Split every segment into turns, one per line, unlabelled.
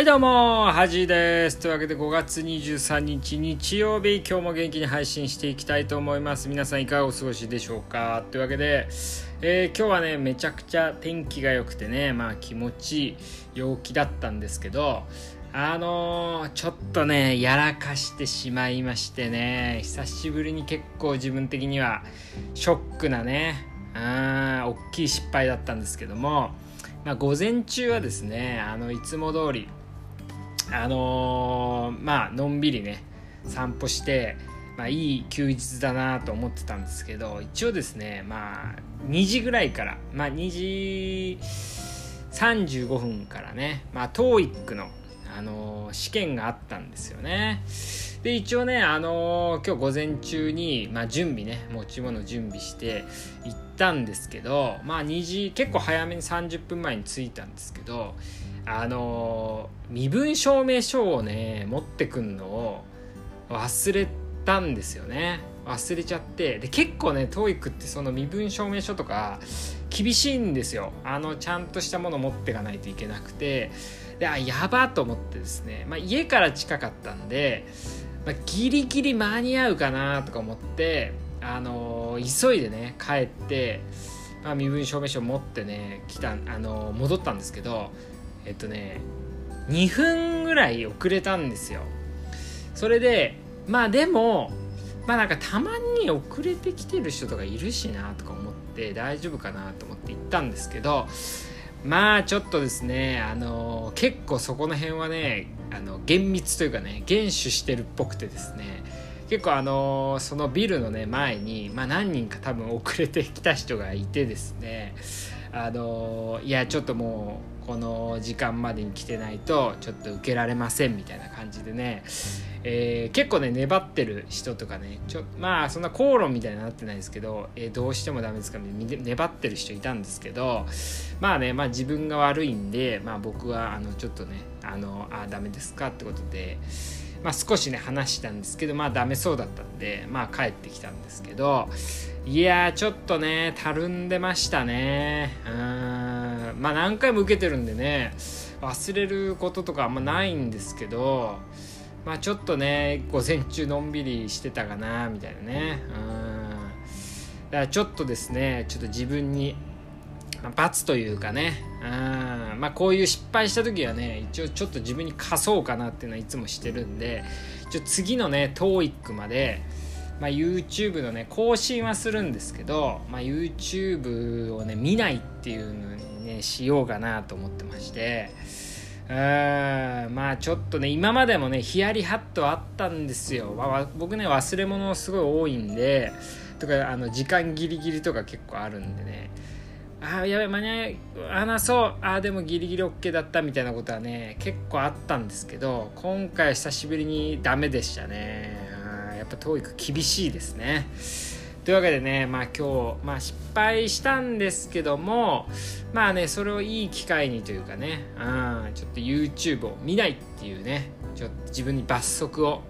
はいどうもはじです。というわけで5月23日日曜日今日も元気に配信していきたいと思います。皆さんいかがお過ごしでしょうか？というわけで、えー、今日はねめちゃくちゃ天気が良くてねまあ気持ちいい陽気だったんですけどあのー、ちょっとねやらかしてしまいましてね久しぶりに結構自分的にはショックなねあ大きい失敗だったんですけどもまあ、午前中はですねあのいつも通りあのー、まあのんびりね散歩してまあいい休日だなと思ってたんですけど一応ですねまあ2時ぐらいからまあ2時35分からねまあ TOEIC のあのー、試験があったんですよね。で一応ね、あのー、今日午前中に、まあ、準備ね持ち物準備して行ったんですけどまあ2時結構早めに30分前に着いたんですけどあの身分証明書をね持ってくんのを忘れたんですよね。忘れちゃって。で結構ね TOEIC ってその身分証明書とか厳しいんですよ。あのちゃんとしたもの持ってかないといけなくて。であやばと思ってですね、まあ、家から近かったんで、まあ、ギリギリ間に合うかなとか思ってあの急いでね帰って、まあ、身分証明書持ってね来た、あの戻ったんですけどえっとね2分ぐらい遅れたんですよ。それでまあでもまあなんかたまに遅れてきてる人とかいるしなとか思って大丈夫かなと思って行ったんですけどまあちょっとですねあの結構そこの辺はねあの厳密というかね厳守してるっぽくてですね結構あのそのビルのね前に、まあ、何人か多分遅れてきた人がいてですねあのいやちょっともうこの時間までに来てないとちょっと受けられませんみたいな感じでね、えー、結構ね粘ってる人とかねちょまあそんな口論みたいになってないですけど、えー、どうしてもダメですかみたいな粘ってる人いたんですけどまあねまあ自分が悪いんで、まあ、僕はあのちょっとねあのあダメですかってことで。まあ、少しね話したんですけどまあダメそうだったんでまあ帰ってきたんですけどいやちょっとねたるんでましたね。うん。まあ何回も受けてるんでね忘れることとかあんまないんですけどまあちょっとね午前中のんびりしてたかなみたいなね。うん。だからちょっとですねちょっと自分にま罰というかね。うん。まあこういう失敗した時はね一応ちょっと自分に貸そうかなっていうのはいつもしてるんでちょ次のね TOEIC までまあ、YouTube のね更新はするんですけど、まあ、YouTube をね見ないっていうのにねしようかなと思ってまして。うーんまあちょっとね今までもねヒヤリハットあったんですよ、まあ、僕ね忘れ物すごい多いんでとかあの時間ギリギリとか結構あるんでね。ああやべ間に合い話そう。あでもギリギリ OK だったみたいなことはね結構あったんですけど今回久しぶりにダメでしたね。やっぱ TOEIC 厳しいですね。というわけでねまあ今日、まあ、失敗したんですけどもまあねそれをいい機会にというかねうんちょっと YouTube を見ないっていうねちょっと自分に罰則を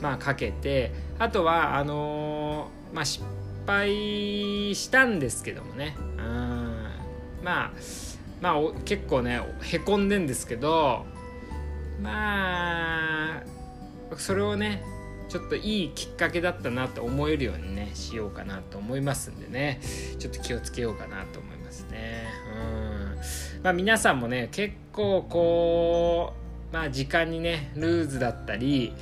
まあかけてあとはあのー、まあ失敗したんですけどもねうんまあまあ結構ねへこんでんですけどまあそれをねちょっといいきっかけだったなと思えるようにねしようかなと思いますんでね。ちょっと気をつけようかなと思いますね。うん。まあ皆さんもね結構こうまあ時間にねルーズだったり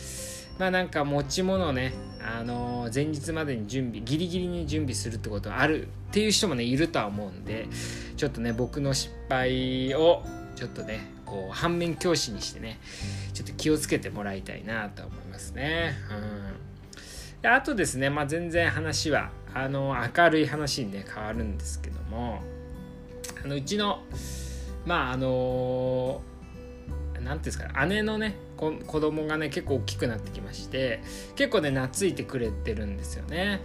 まあなんか持ち物ねあの前日までに準備ギリギリに準備するってことあるっていう人もねいるとは思うんでちょっとね僕の失敗をちょっとねこう反面教師にしてねちょっと気をつけてもらいたいなと思いますね。うん、であとですね、まあ、全然話はあの明るい話にね変わるんですけどもあのうちのまああの何ていうんですかね姉のね子供がね結構大きくなってきまして結構ね懐いてくれてるんですよね。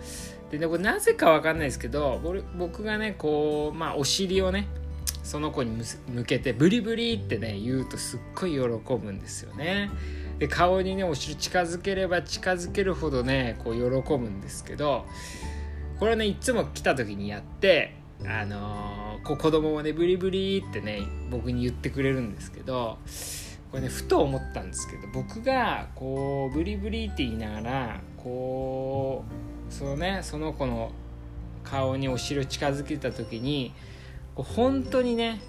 でねこれなぜか分かんないですけど僕がねこうまあお尻をねその子に向けてブリブリってね言うとすっごい喜ぶんですよね。で顔にねお尻近づければ近づけるほどねこう喜ぶんですけどこれねいつも来た時にやってあのー、こう子供もねブリブリってね僕に言ってくれるんですけどこれねふと思ったんですけど僕がこうブリブリって言いながらこうそのねその子の顔にお尻近づけた時にこう本当にね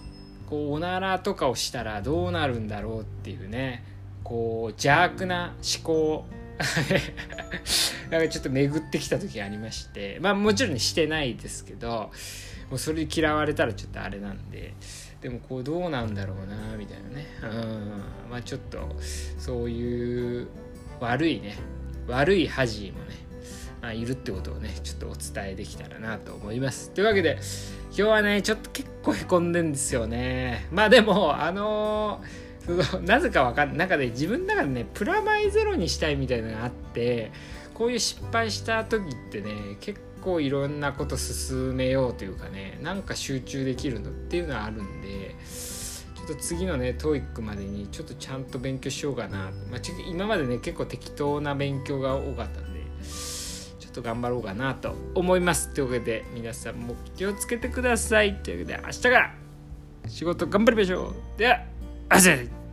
こうおならとかをしたらどうなるんだろうっていうねこう邪悪な思考 なんかちょっと巡ってきた時ありましてまあもちろん、してないですけどもうそれで嫌われたらちょっとあれなんででもこうどうなんだろうなみたいなねうんまあちょっとそういう悪いね悪い恥もねまあ、いるってことをねちょっとお伝えできたらなと思います。というわけで今日はねちょっと結構へこんでんですよね。まあでもあのー、なぜかわかんない。中で自分の中でねプラマイゼロにしたいみたいなのがあってこういう失敗した時ってね結構いろんなこと進めようというかねなんか集中できるのっていうのはあるんでちょっと次のね TOEIC までにちょっとちゃんと勉強しようかな、まあ、今までね結構適当な勉強が多かったんでと頑張ろうかなと思います。というわけで皆さんも気をつけてください。というわけで明日から仕事頑張りましょう。ではあせ